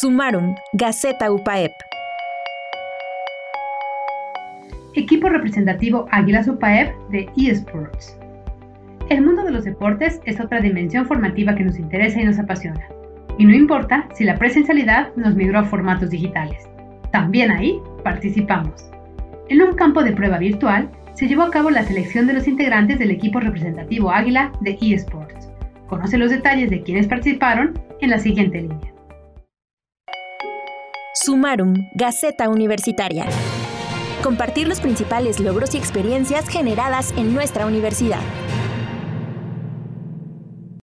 Sumaron, Gaceta UPAEP. Equipo representativo Águilas UPAEP de eSports. El mundo de los deportes es otra dimensión formativa que nos interesa y nos apasiona. Y no importa si la presencialidad nos migró a formatos digitales. También ahí participamos. En un campo de prueba virtual se llevó a cabo la selección de los integrantes del equipo representativo Águila de eSports. Conoce los detalles de quienes participaron en la siguiente línea. Sumarum, Gaceta Universitaria. Compartir los principales logros y experiencias generadas en nuestra universidad.